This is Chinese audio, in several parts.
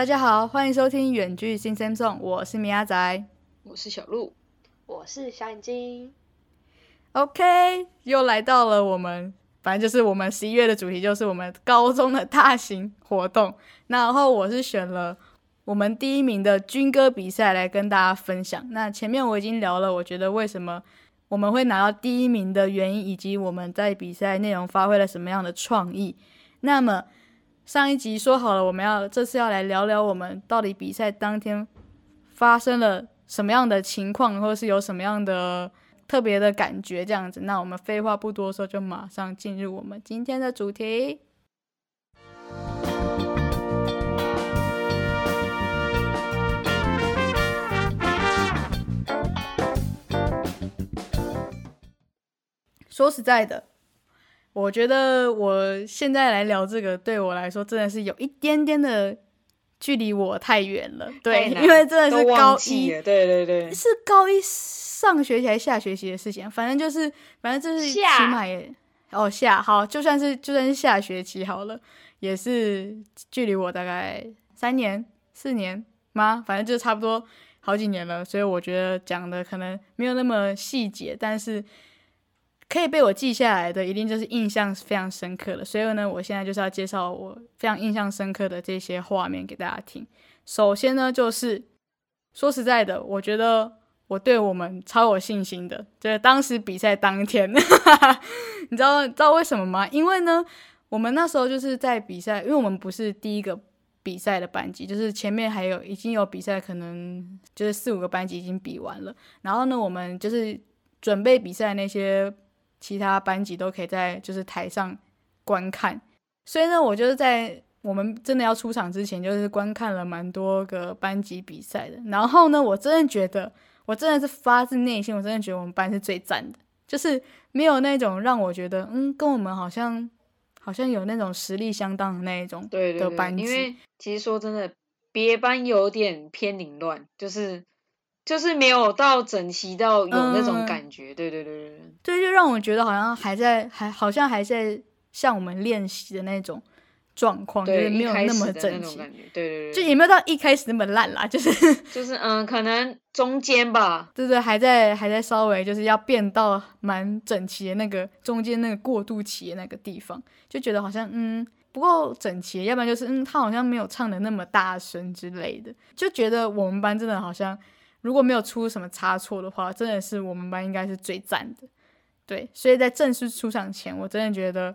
大家好，欢迎收听远距新 Samsung，我是米阿仔。我是小鹿，我是小眼睛。OK，又来到了我们，反正就是我们十一月的主题，就是我们高中的大型活动。那然后我是选了我们第一名的军歌比赛来跟大家分享。那前面我已经聊了，我觉得为什么我们会拿到第一名的原因，以及我们在比赛内容发挥了什么样的创意。那么上一集说好了，我们要这次要来聊聊我们到底比赛当天发生了什么样的情况，或者是有什么样的特别的感觉这样子。那我们废话不多说，就马上进入我们今天的主题。说实在的，我觉得我现在来聊这个，对我来说真的是有一点点的距离我太远了。对，因为真的是高一对对对，是高一上学期还是下学期的事情，反正就是，反正就是起下码也哦下好，就算是就算是下学期好了，也是距离我大概三年四年吗？反正就差不多好几年了，所以我觉得讲的可能没有那么细节，但是可以被我记下来的，一定就是印象非常深刻的。所以呢，我现在就是要介绍我非常印象深刻的这些画面给大家听。首先呢，就是说实在的，我觉得我对我们超有信心的，就是当时比赛当天，你知道知道为什么吗？因为呢，我们那时候就是在比赛，因为我们不是第一个比赛的班级，就是前面还有已经有比赛，可能就是四五个班级已经比完了，然后呢，我们就是准备比赛那些其他班级都可以在就是台上观看，所以呢，我就是在我们真的要出场之前，就是观看了蛮多个班级比赛的。然后呢，我真的觉得，我真的是发自内心，我真的觉得我们班是最赞的，就是没有那种让我觉得，嗯，跟我们好像好像有那种实力相当的那一种对对对，的班级。因为其实说真的，别班有点偏凌乱，就是就是没有到整齐到有那种嗯。感觉，对对对对对，对，就让我觉得好像还在，还好像还在像我们练习的那种状况，就是对，没有那么整齐，那种感觉，对对就，也没有到一开始那么烂啦，就是 就是嗯，可能中间吧，对对，还在还在稍微就是要变到蛮整齐的那个中间那个过渡期的那个地方，就觉得好像嗯不够整齐，要不然就是嗯他好像没有唱的那么大声之类的，就觉得我们班真的好像如果没有出什么差错的话，真的是我们班应该是最赞的。对，所以在正式出场前，我真的觉得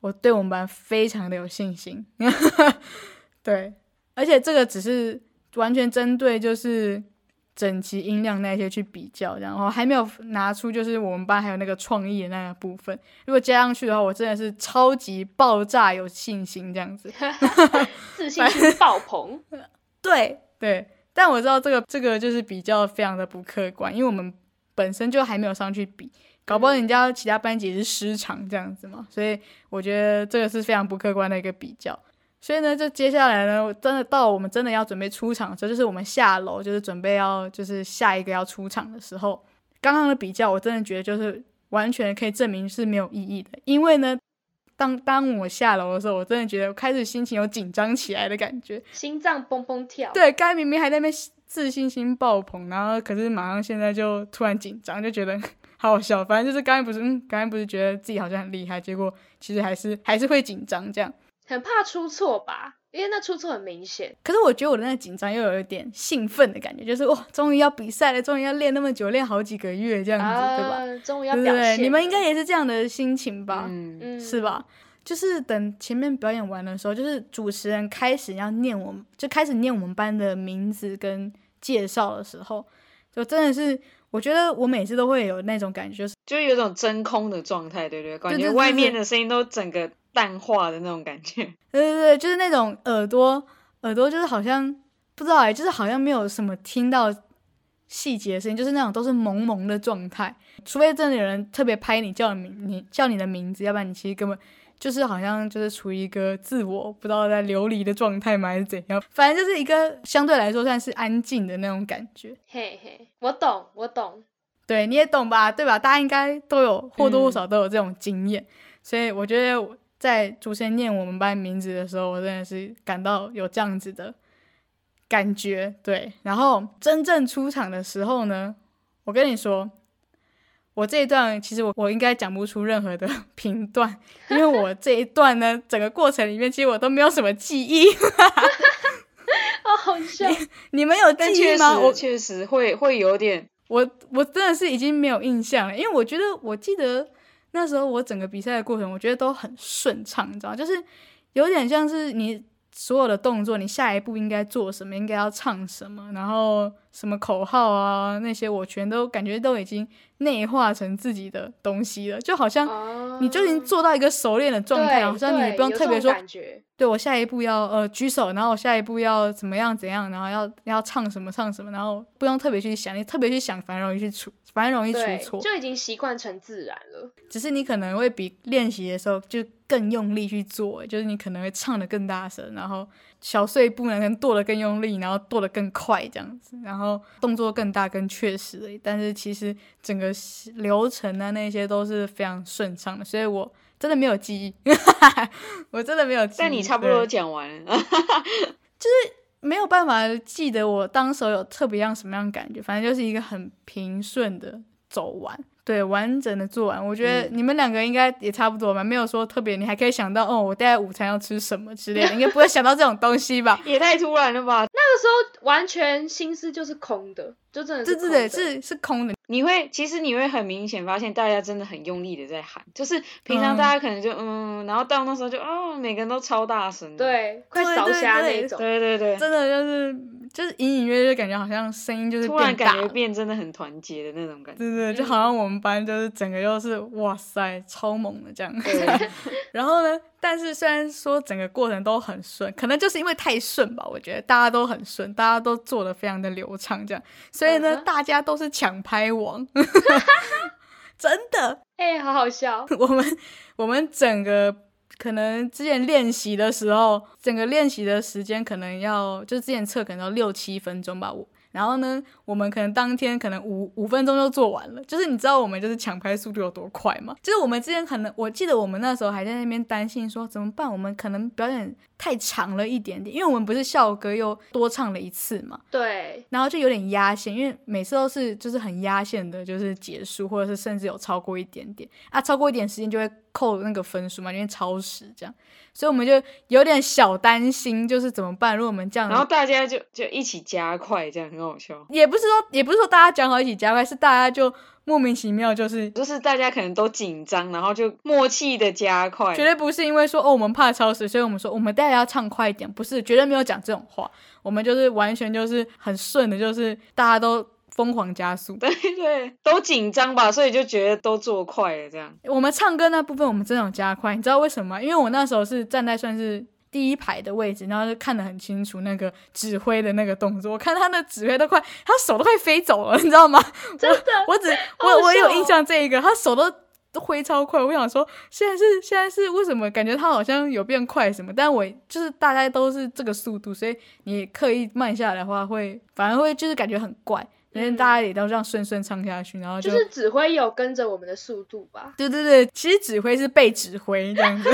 我对我们班非常的有信心。对，而且这个只是完全针对就是整齐音量那些去比较，然后还没有拿出就是我们班还有那个创意的那个部分。如果加上去的话，我真的是超级爆炸有信心这样子。自信心爆棚。对对，但我知道这个这个就是比较非常的不客观，因为我们本身就还没有上去比，搞不好人家其他班级是失常这样子嘛，所以我觉得这个是非常不客观的一个比较。所以呢，就接下来呢，真的到我们真的要准备出场的时候，就是我们下楼，就是准备要就是下一个要出场的时候，刚刚的比较，我真的觉得就是完全可以证明是没有意义的，因为呢，当当我下楼的时候，我真的觉得开始心情有紧张起来的感觉，心脏蹦蹦跳。，对，刚才明明还在那边自信心爆棚，然后可是马上现在就突然紧张，就觉得好好笑。反正就是刚才不是，嗯，刚才不是觉得自己好像很厉害，结果其实还是还是会紧张这样。很怕出错吧？因为那出错很明显。可是我觉得我的那个紧张又有一点兴奋的感觉，就是哇，终于要比赛了，终于要练那么久，练好几个月这样子，对吧？啊，终于要表对对？现。你们应该也是这样的心情吧？嗯，嗯是？吧？就是等前面表演完的时候，就是主持人开始要念我们，就开始念我们班的名字跟介绍的时候，就真的是，我觉得我每次都会有那种感觉，就是就有种真空的状态，对不对？感觉外面的声音都整个淡化的那种感觉，对对对，就是那种耳朵耳朵就是好像不知道哎，就是好像没有什么听到细节的声音，就是那种都是蒙蒙的状态，除非真的有人特别拍你叫你名你叫你的名字，要不然你其实根本就是好像就是处于一个自我不知道在流离的状态吗，还是怎样？反正就是一个相对来说算是安静的那种感觉。嘿嘿，我懂，我懂。对，你也懂吧？对吧？大家应该都有或多或少都有这种经验，所以我觉得我在主持人念我们班名字的时候，我真的是感到有这样子的感觉。对，然后真正出场的时候呢，我跟你说，我这一段其实我我应该讲不出任何的 评断，因为我这一段呢，整个过程里面其实我都没有什么记忆。哦，好笑。你们有记忆吗？我确实会会有点，我我真的是已经没有印象了，因为我觉得我记得那时候我整个比赛的过程，我觉得都很顺畅，你知道，就是有点像是你所有的动作，你下一步应该做什么，应该要唱什么，然后什么口号啊那些，我全都感觉都已经内化成自己的东西了，就好像哦，你就已经做到一个熟练的状态，对好像你也不用特别说感觉对我下一步要呃举手，然后我下一步要怎么样怎样，然后要要唱什么唱什么，然后不用特别去想，你特别去想，反而容易去出，反而容易出，错。就已经习惯成自然了。只是你可能会比练习的时候就更用力去做，就是你可能会唱的更大声，然后小碎步呢可能跺得更用力，然后跺得更快这样子，然后动作更大更确实。但是其实整个流程啊那些都是非常顺畅的，所以我真的没有记忆，我真的没有记忆。但你差不多对讲完了。就是没有办法记得我当时有特别样什么样的感觉，反正就是一个很平顺的走完，对，完整的做完。我觉得嗯你们两个应该也差不多吧，没有说特别，你还可以想到哦，我待会午餐要吃什么之类的，应该不会想到这种东西吧？也太突然了吧！那个时候完全心思就是空的，就真的是对对对，是是空的，你会，其实你会很明显发现，大家真的很用力的在喊，就是平常嗯大家可能就嗯然后到那时候就哦，每个人都超大声。对，快对烧瞎那种。对对对，真的就是就是隐隐约约感觉好像声音就是突然感觉变大。变真的很团结的那种感觉。对对，就好像我们班就是整个又是哇塞超猛的这样。对，然后呢，但是虽然说整个过程都很顺，可能就是因为太顺吧，我觉得大家都很顺，大家都做的非常的流畅，这样，所以呢，大家都是抢拍王，真的，哎、好好笑。我们我们整个。可能之前练习的时候，整个练习的时间可能要，就是之前测可能要六七分钟吧。我然后呢，我们可能当天可能五五分钟就做完了。就是你知道我们就是抢拍速度有多快吗？就是我们之前可能，我记得我们那时候还在那边担心说怎么办，我们可能表演太长了一点点，因为我们不是校歌又多唱了一次嘛。对，然后就有点压线，因为每次都是就是很压线的，就是结束，或者是甚至有超过一点点啊，超过一点时间就会扣那个分数嘛，因为超时这样，所以我们就有点小担心，就是怎么办？如果我们这样，然后大家就就一起加快，这样很好笑。也不是说也不是说大家讲好一起加快，是大家就莫名其妙就是。就是大家可能都紧张，然后就默契的加快。绝对不是因为说哦我们怕超时，所以我们说我们大家要唱快一点，不是绝对没有讲这种话，我们就是完全就是很顺的，就是大家都疯狂加速，对对，都紧张吧，所以就觉得都做快了这样。我们唱歌那部分，我们真的有加快，你知道为什么吗？因为我那时候是站在算是第一排的位置，然后就看得很清楚那个指挥的那个动作，我看他的指挥都快，他手都快飞走了，你知道吗？真的，我只好好笑哦我我有印象这一个，他手都都挥超快，我想说现在是现在是为什么感觉他好像有变快什么？但我就是大家都是这个速度，所以你刻意慢下来的话会，反而会就是感觉很怪，因为大家也都这样顺顺唱下去，然后就是指挥有跟着我们的速度吧。对对对，其实指挥是被指挥这样子，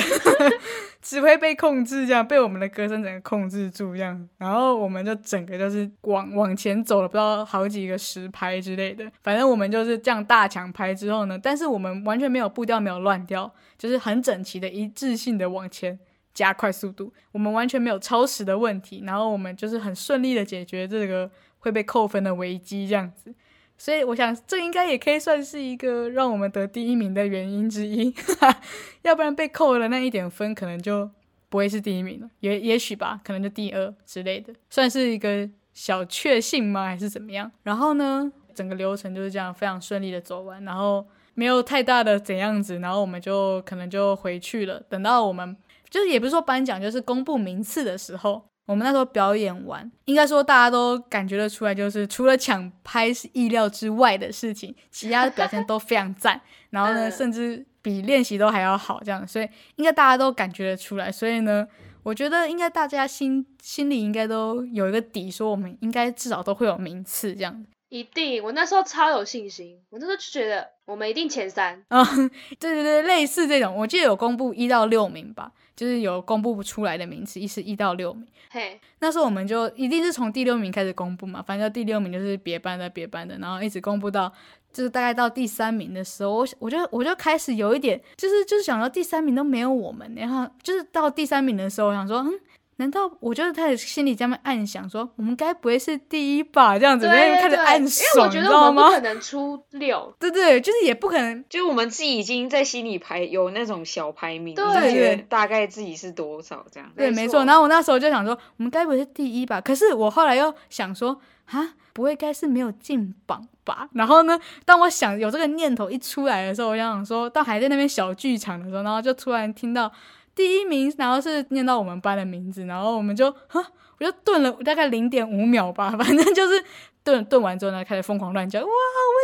指挥被控制，这样被我们的歌声整个控制住这样，然后我们就整个就是往往前走了不知道好几个十拍之类的，反正我们就是这样大抢拍之后呢，但是我们完全没有步调没有乱掉，就是很整齐的一致性的往前加快速度，我们完全没有超时的问题，然后我们就是很顺利的解决这个会被扣分的危机这样子。所以我想，这应该也可以算是一个让我们得第一名的原因之一，要不然被扣了那一点分，可能就不会是第一名了，也也许吧，可能就第二之类的，算是一个小确幸吗？还是怎么样？然后呢，整个流程就是这样非常顺利的走完，然后没有太大的怎样子，然后我们就可能就回去了。等到我们就是也不是说颁奖，就是公布名次的时候，我们那时候表演完，应该说大家都感觉得出来，就是除了抢拍是意料之外的事情，其他的表现都非常赞。然后呢，嗯甚至比练习都还要好，这样，所以应该大家都感觉得出来。所以呢，我觉得应该大家心心里应该都有一个底，说我们应该至少都会有名次这样。一定，我那时候超有信心，我那时候就觉得我们一定前三。啊、对对对，类似这种，我记得有公布一到六名吧，就是有公布不出来的名次，一是一到六名。嘿，那时候我们就一定是从第六名开始公布嘛，反正第六名就是别班的别班的，然后一直公布到就是大概到第三名的时候，我我就我就开始有一点就是就是想到第三名都没有我们，然后就是到第三名的时候，我想说，嗯，难道我就是开始心里这么暗想说，我们该不会是第一吧？这样子，对然后开始对，暗因为爽，我觉你知道吗得我们不可？能出六，对对，就是也不可能就我们自己已经在心里排有那种小排名，对就觉得对大概自己是多少这样。对，没错。然后我那时候就想说，我们该不会是第一吧？可是我后来又想说，啊，不会该是没有进榜吧？然后呢，当我想有这个念头一出来的时候，我就想说，到还在那边小剧场的时候，然后就突然听到第一名，然后是念到我们班的名字，然后我们就，哈，我就顿了大概零点五秒吧，反正就是顿顿完之后呢，开始疯狂乱叫，哇，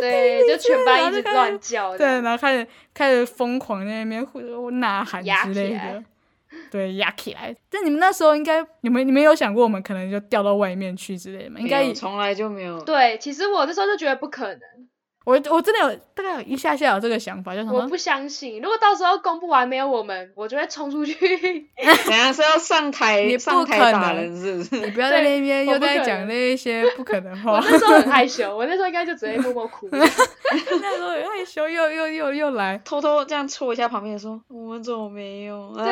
对，就全班一直乱叫，对，然后开始开始疯狂在那边呼呐喊之类的，对，压起来。但你们那时候应该，你们你们有想过我们可能就掉到外面去之类的吗？应该也从来就没有。对，其实我那时候就觉得不可能，我我真的有大概有一下下有这个想法，就想说我不相信。如果到时候公布完没有我们，我就会冲出去。等下是要上台 你不上台可打能人是不是？你不要在那边我又在讲那一些不可能 话。我那时候很害羞，我那时候应该就只会默默哭。那时候很害羞，又又又又来，偷偷这样戳一下旁边说：“我们怎么没有？”啊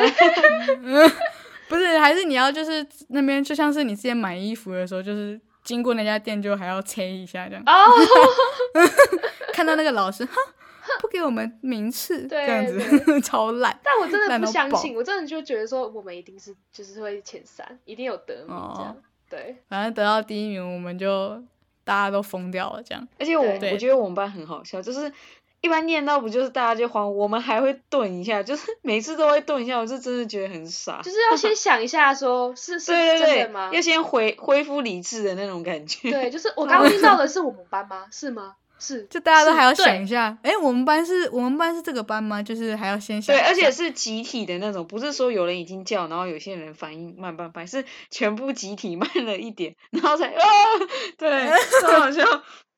不是，还是你要就是那边就像是你之前买衣服的时候，就是经过那家店就还要催一下这样。哦，看到那个老师，哈，不给我们名次，对这样子 超烂。但我真的不相信，我真的就觉得说我们一定是就是会前三，一定有得名这样哦。对，反正得到第一名，我们就大家都疯掉了，这样。而且我我觉得我们班很好笑，就是一般念到不就是大家就慌，我们还会顿一下，就是 每次都会顿一下，我是真的觉得很傻。就是要先想一下说是是对对真的吗对，？要先恢恢复理智的那种感觉。对，就是我 刚刚听到的是我们班吗？是吗？是，就大家都还要想一下，哎，我们班是我们班是这个班吗？就是还要先想对，而且是集体的那种，不是说有人已经叫，然后有些人反应慢半拍，是全部集体慢了一点，然后才啊，对，超好笑，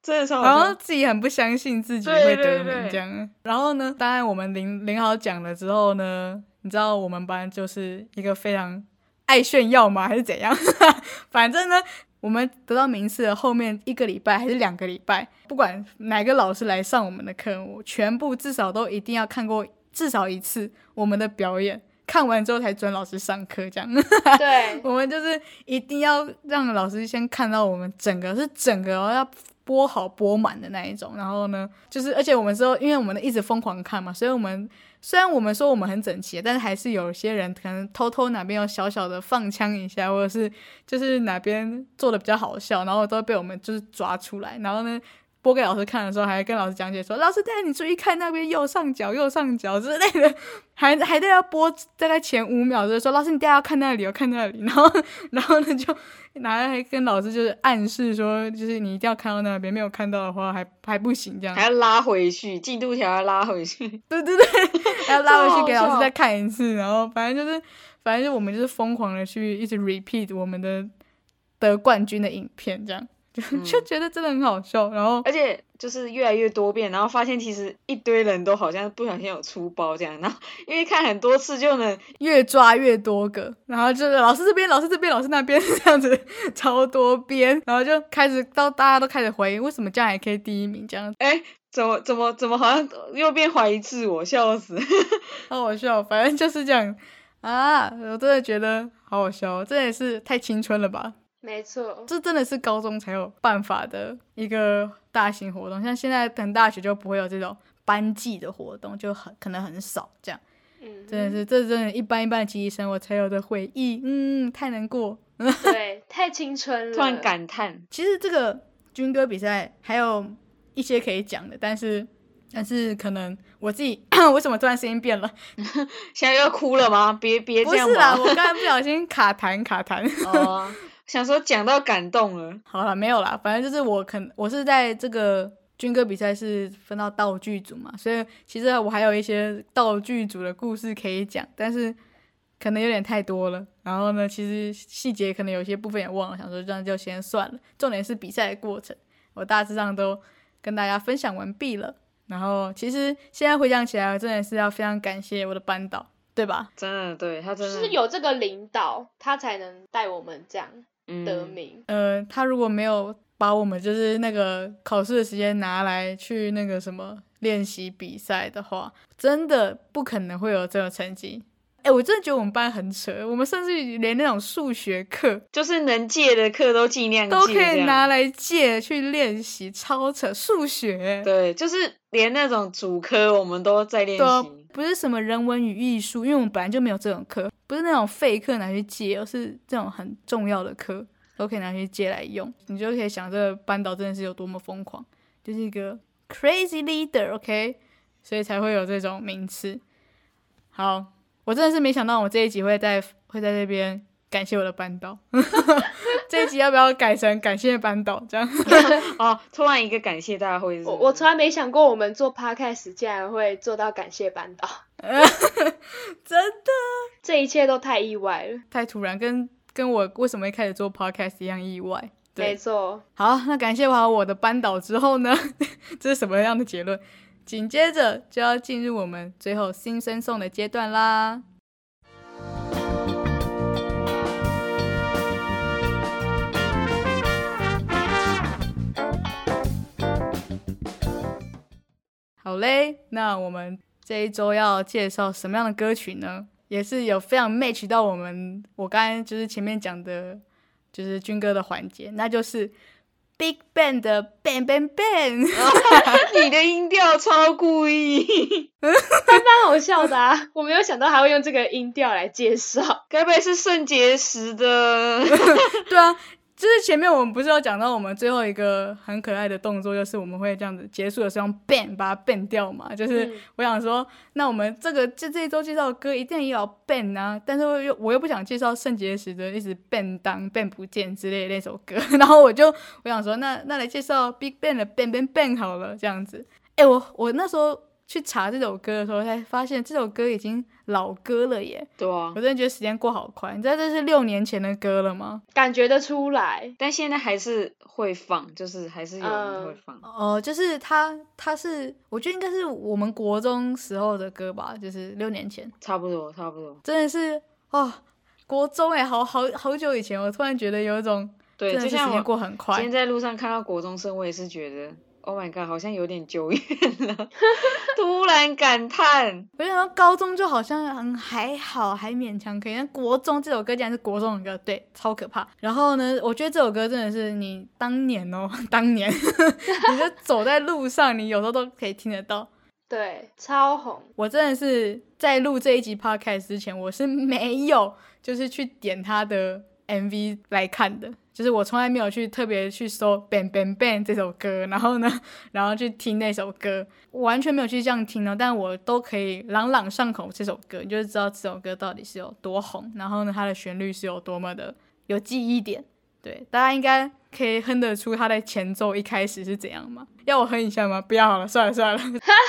真的超然后。自己很不相信自己会得名对对这样。然后呢，当然我们领领好奖了之后呢，你知道我们班就是一个非常爱炫耀吗？还是怎样？反正呢，我们得到名次的后面一个礼拜还是两个礼拜，不管哪个老师来上我们的课，我全部至少都一定要看过至少一次我们的表演。看完之后才准老师上课，这样。对，我们就是一定要让老师先看到我们整个是整个哦要播好播满的那一种。然后呢，就是而且我们说，因为我们一直疯狂看嘛，所以我们虽然我们说我们很整齐，但是还是有些人可能偷偷哪边有小小的放枪一下，或者是就是哪边做的比较好笑，然后都被我们就是抓出来。然后呢。播给老师看的时候，还跟老师讲解说：“老师，带你注意看那边右上角、右上角之类的。”还还在要播大概前五秒，就是说：“老师，你大家要看那里，要看那里。”然后，然后呢，就拿来跟老师就是暗示说，就是你一定要看到那边，没有看到的话还 还不行，这样还。要拉回去，进度条要拉回去。对对对，还要拉回去给老师再看一次，然后反正就是，反正就我们就是疯狂的去一直 repeat 我们的得冠军的影片，这样就就觉得真的很好笑。然后而且就是越来越多变，然后发现其实一堆人都好像不小心有出包这样，然后因为看很多次就能，越抓越多个，然后就是老师这边，老师这边，老师那边 这样子超多边，然后就开始到大家都开始怀疑为什么这样还可以第一名，这样哎，怎么怎么怎么好像又变怀疑自我，笑死。好好笑，反正就是这样啊，我真的觉得好好笑，这也是太青春了吧。没错，这真的是高中才有办法的一个大型活动，像现在等大学就不会有这种班级的活动，就很可能很少这样。嗯，真的是，这真的，一般一般的集体生活才有的回忆，嗯，太难过。对，太青春了，突然感叹，其实这个军歌比赛还有一些可以讲的，但是但是可能我自己 为什么突然声音变了？现在又要哭了吗？别别这样不是啦，我刚才不小心卡痰卡痰。哦，想说讲到感动了，好了，没有啦，反正就是我肯我是在这个军歌比赛是分到道具组嘛，所以其实我还有一些道具组的故事可以讲，但是可能有点太多了。然后呢，其实细节可能有些部分也忘了，想说这样就先算了。重点是比赛的过程。我大致上都跟大家分享完毕了。然后其实现在回想起来，真的是要非常感谢我的班导，对吧？真的，对他真的就是有这个领导，他才能带我们这样得嗯，名。呃，他如果没有把我们就是那个考试的时间拿来去那个什么练习比赛的话，真的不可能会有这个成绩。哎，我真的觉得我们班很扯，我们甚至连那种数学课就是能借的课都尽量都可以拿来借去练习，超扯！数学，对，就是连那种主科我们都在练习。不是什么人文与艺术，因为我们本来就没有这种课，不是那种废课拿去借，而是这种很重要的课都可以拿去借来用。你就可以想，这个班导真的是有多么疯狂，就是一个 crazy leader，OK，、所以才会有这种名次。好，我真的是没想到我这一集会在会在这边感谢我的班导，这一集要不要改成感谢班导这样？哦，突然一个感谢大会是是，我我从来没想过我们做 podcast 竟然会做到感谢班导，真的这一切都太意外了。太突然，跟跟我为什么会开始做 podcast 一样意外。对没，错，好，那感谢完我的班导之后呢，这是什么样的结论？紧接着就要进入我们最后新生送的阶段啦。好嘞，那我们这一周要介绍什么样的歌曲呢？也是有非常 match 到我们我刚才就是前面讲的，就是军歌的环节，那就是 Big Bang 的 Bang Bang Bang。你的音调超故意，蛮好笑的啊！我没有想到还会用这个音调来介绍。该不会是肾结石的？对啊，就是前面我们不是有讲到我们最后一个很可爱的动作，就是我们会这样子结束的时候用 bang 把它 bang 掉嘛。就是嗯我想说，那我们这个就这一周介绍的歌一定也有 bang 啊，但是我又我又不想介绍肾结石的一直 bang 当 bang 不见之类的那首歌，然后我就我想说，那那来介绍 Big Bang 的 bang bang bang 好了，这样子。哎，我我那时候去查这首歌的时候，才发现这首歌已经老歌了耶。对啊我，真的觉得时间过好快，你知道这是六年前的歌了吗？感觉得出来，但现在还是会放，就是还是有人会放。哦、就是他，他是我觉得应该是我们国中时候的歌吧，就是六年前，差不多，差不多。真的是哦，国中哎，好好好久以前，我突然觉得有一种对，真的时间就像我过很快今天，在路上看到国中生，我也是觉得，Oh my god，好像有点久远了，突然感叹。我想到高中就好像嗯还好，还勉强可以，但国中这首歌竟然是国中的歌，对，超可怕。然后呢，我觉得这首歌真的是你当年哦，当年 你就走在路上，你有时候都可以听得到。对，超红。我真的是在录这一集 podcast 之前，我是没有就是去点他的 MV 来看的，就是我从来没有去特别去搜 Bang Bang Bang 这首歌，然后呢，然后去听那首歌，我完全没有去这样听哦，但我都可以朗朗上口这首歌，你就知道这首歌到底是有多红，然后呢，它的旋律是有多么的有记忆点。对，大家应该可以哼得出它的前奏一开始是怎样吗？要我哼一下吗？不要好了，算了算了。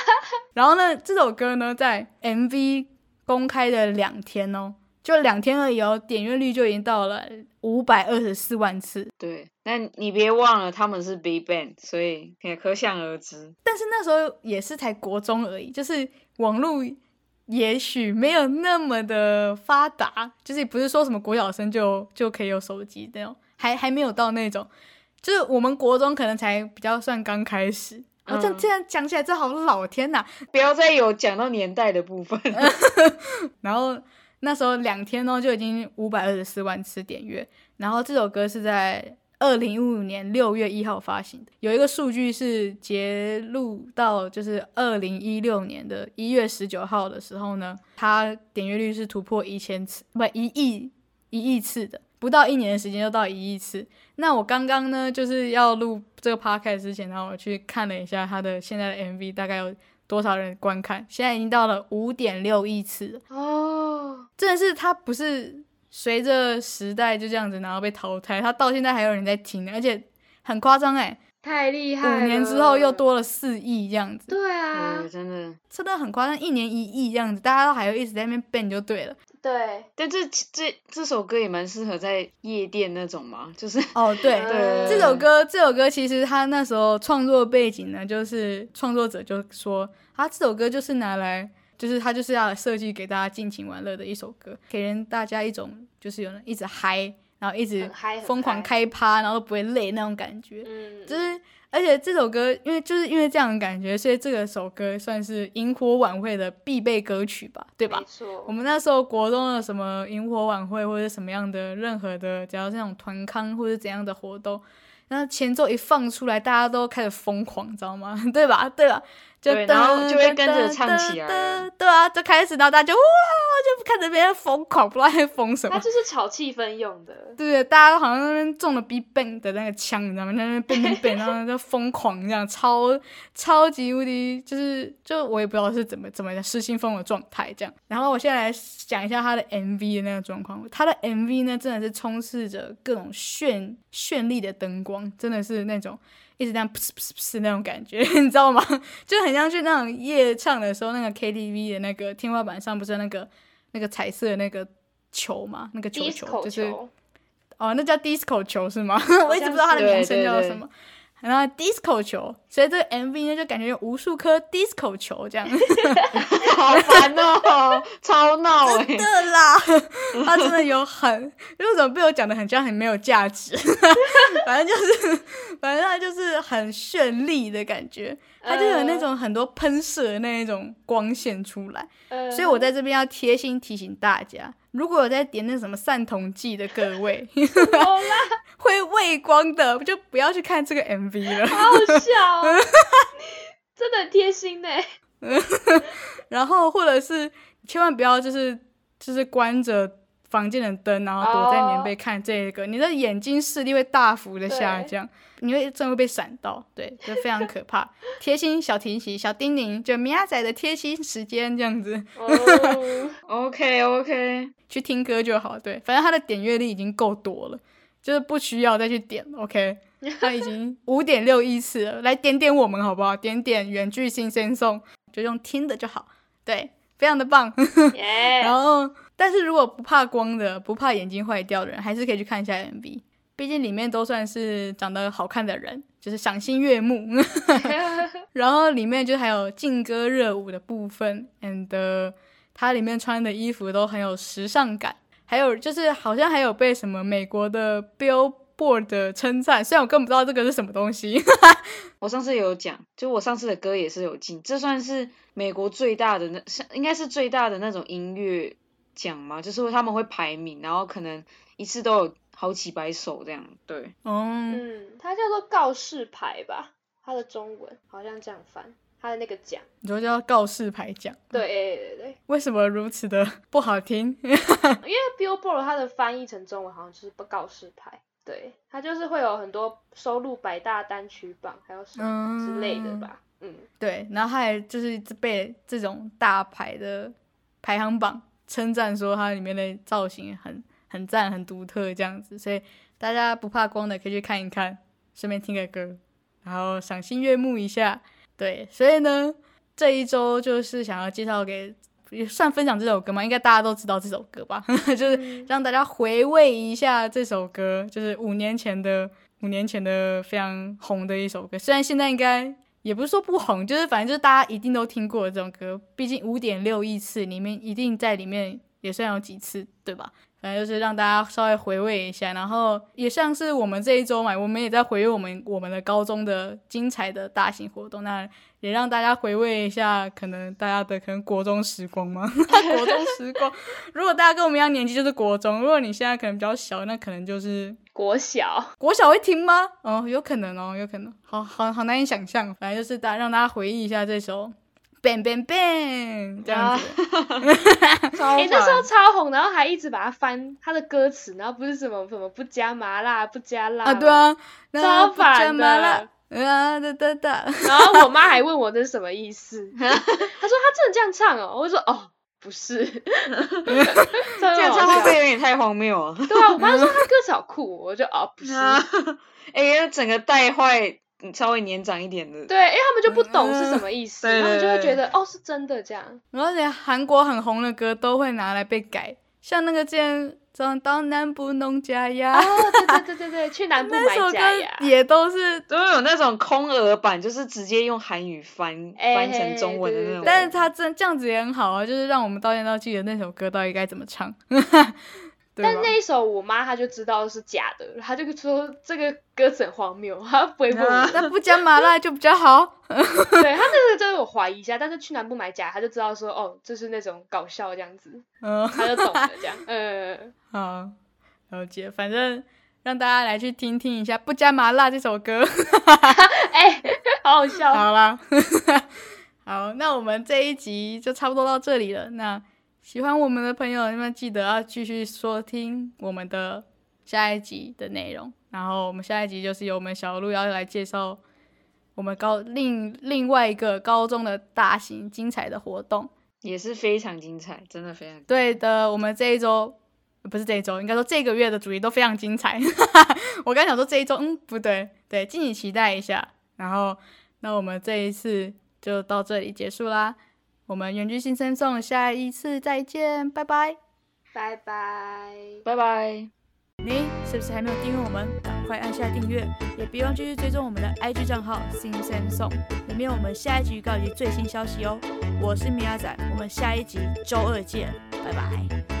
然后呢，这首歌呢，在 MV 公开的两天哦，就两天而已哦，点阅率就已经到了五百二十四万次。对，那你别忘了他们是 Big Bang，所以也可想而知。但是那时候也是才国中而已，就是网络也许没有那么的发达，就是不是说什么国小生就就可以有手机那种，还还没有到那种，就是我们国中可能才比较算刚开始。哦，这这样讲起来，真好老天呐！不要再有讲到年代的部分。然后那时候两天呢就已经五百二十四万次点阅，然后这首歌是在二零一五年六月一号发行的，有一个数据是截录到就是二零一六年的一月十九号的时候呢，它点阅率是突破一千次，不一亿一亿次的。不到一年的时间就到一亿次。那我刚刚呢，就是要录这个 podcast 之前，然后我去看了一下它的现在的 MV 大概有多少人观看，现在已经到了五点六亿次了。哦，真的是它不是随着时代就这样子然后被淘汰，它到现在还有人在听，而且很夸张哎，太厉害了！五年之后又多了四亿这样子，对啊对，，真的。真的很夸张，一年一亿这样子，大家都还会一直在那边 ban 就对了。对，但这这这首歌也蛮适合在夜店那种嘛，就是 哦，对，对这首歌，这首歌其实他那时候创作背景呢，就是创作者就说，他这首歌就是拿来，就是他就是要设计给大家尽情玩乐的一首歌，给人大家一种就是有人一直嗨，然后一直疯狂嗨开趴，然后都不会累那种感觉。嗯，就是而且这首歌，因为就是因为这样的感觉，所以这个首歌算是萤火晚会的必备歌曲吧，对吧我，们那时候国中的什么萤火晚会或者什么样的任何的，只要是那种团康或者怎样的活动，然后前奏一放出来，大家都开始疯狂，你知道吗？对吧？对吧？就对然后就会跟着唱起来对啊，就开始，然后大家就哇，就看着别人疯狂，不知道在疯什么。他就是炒气氛用的。对，大家都好像那边中了 Big Bang 的那个枪，你知道吗？在那边 bang bang 然后就疯狂这样，超超级无敌，就是就我也不知道是怎么怎么失心疯的状态这样。然后我现在来讲一下他的 MV 的那个状况，他的 MV 呢真的是充斥着各种绚绚丽的灯光，真的是那种。一直这样噗噗噗呲那种感觉，你知道吗？就很像去那种夜唱的时候，那个 KTV 的那个天花板上不是那个那个彩色的那个球嘛，那个球球就是，哦，那叫 disco 球是吗？我一直不知道它的名称叫什么。然后 disco 球，所以这个 MV 呢就感觉有无数颗 disco 球这样。好烦哦，超闹哎、真的啦，他真的有很，为什么被我讲的很像很没有价值？反正就是，反正他就是很绚丽的感觉，它就有那种很多喷射的那一种光线出来。呃所以我在这边要贴心提醒大家，如果有在点那什么散瞳剂的各位，会畏光的，就不要去看这个 MV 了。好好笑哦，真的很贴心呢。然后或者是千万不要就是就是关着房间的灯，然后躲在棉被看这个，你的眼睛视力会大幅的下降，你会真的会被闪到，对，就非常可怕。贴心小提醒、小叮咛，就米亚仔的贴心时间这样子，哦，OK OK，去听歌就好。对，反正他的点阅率已经够多了，就是不需要再去点了。OK，他已经五点六亿次了，来点点我们好不好？点点原剧新鲜送，就用听的就好。对，非常的棒。耶，然后，但是如果不怕光的、不怕眼睛坏掉的人，还是可以去看一下 MV，毕竟里面都算是长得好看的人，就是赏心悦目。然后里面就还有劲歌热舞的部分，and 它里面穿的衣服都很有时尚感，还有就是好像还有被什么美国的 Billboard 的称赞，虽然我根本不知道这个是什么东西。我上次有讲，就我上次的歌也是有进，这算是美国最大的那，是应该是最大的那种音乐奖嘛，就是他们会排名，然后可能一次都有好几百首这样，对，嗯，嗯，它叫做告示牌吧，它的中文好像这样翻，它的那个奖，你说叫告示牌奖，对对对对，为什么如此的不好听？因为 Billboard 它的翻译成中文好像就是不告示牌，对，它就是会有很多收录百大单曲榜，还有什么之类的吧，嗯，对，然后它还就是被这种大牌的排行榜称赞说它里面的造型很很赞、很独特这样子，所以大家不怕光的可以去看一看，顺便听个歌，然后赏心悦目一下。对，所以呢，这一周就是想要介绍给。也算分享这首歌嘛，应该大家都知道这首歌吧？就是让大家回味一下这首歌，就是五年前的五年前的非常红的一首歌。虽然现在应该也不是说不红，就是反正就是大家一定都听过这种歌，毕竟五点六亿次里面一定在里面也算有几次，对吧？反正就是让大家稍微回味一下，然后也像是我们这一周嘛，我们也在回味我们我们的高中的精彩的大型活动，那 也让大家回味一下，可能大家的可能国中时光嘛？国中时光，如果大家跟我们一样年纪，就是国中；如果你现在可能比较小，那可能就是国小，国小会听吗？哦，有可能哦，有可能，好好好难以想象。反正就是大让大家回忆一下这首 Bang Bang Bang 这样子。超哎、那时候超红，然后还一直把它翻它的歌词，然后不是什么什么不加麻辣不加辣。啊，对，啊，超不加烦麻辣。的。啊哒哒哒，然后我妈还问我这是什么意思，她说她真的这样唱哦，我就说哦不是，这这样唱会不会有点太荒谬了？对啊，我妈说她歌词好酷，我就哦不是，啊，哎、整个带坏稍微年长一点的。对，因为他们就不懂是什么意思，对他们就会觉得哦是真的这样。而且韩国很红的歌都会拿来被改，像那个之前长到南部农家呀，哦，对对对对对，去南部 那首歌买假牙。也都是，都有那种空耳版，就是直接用韩语翻哎翻成中文的那种。但是他真这样子也很好啊，就是让我们到现在都记得那首歌到底该怎么唱？但那一首我妈她就知道是假的，她就说这个歌词很荒谬，她不会问我。那不加麻辣就比较好。对她那个真的我怀疑一下，但是去南部买假，她就知道说哦，就是那种搞笑这样子，嗯，她就懂了这样。嗯，好，了解。反正让大家来去听听一下《不加麻辣》这首歌。哎、好好笑。好啦，好，那我们这一集就差不多到这里了。那喜欢我们的朋友，你们记得要继续收听我们的下一集的内容。然后我们下一集就是由我们小鹿要来介绍我们高另另外一个高中的大型精彩的活动。也是非常精彩，真的非常。对的，我们这一周呃不是这一周，应该说这个月的主题都非常精彩。我刚想说这一周，嗯，不对，对，敬请期待一下。然后，那我们这一次就到这里结束啦。我们远距新生颂，下一次再见，拜拜。拜拜。拜拜。你是不是还没有订阅我们？赶快按下订阅，也别忘继续追踪我们的 IG 账号新生颂里面有我们下一集预告以及最新消息哦。我是米亚仔，我们下一集周二见，拜拜。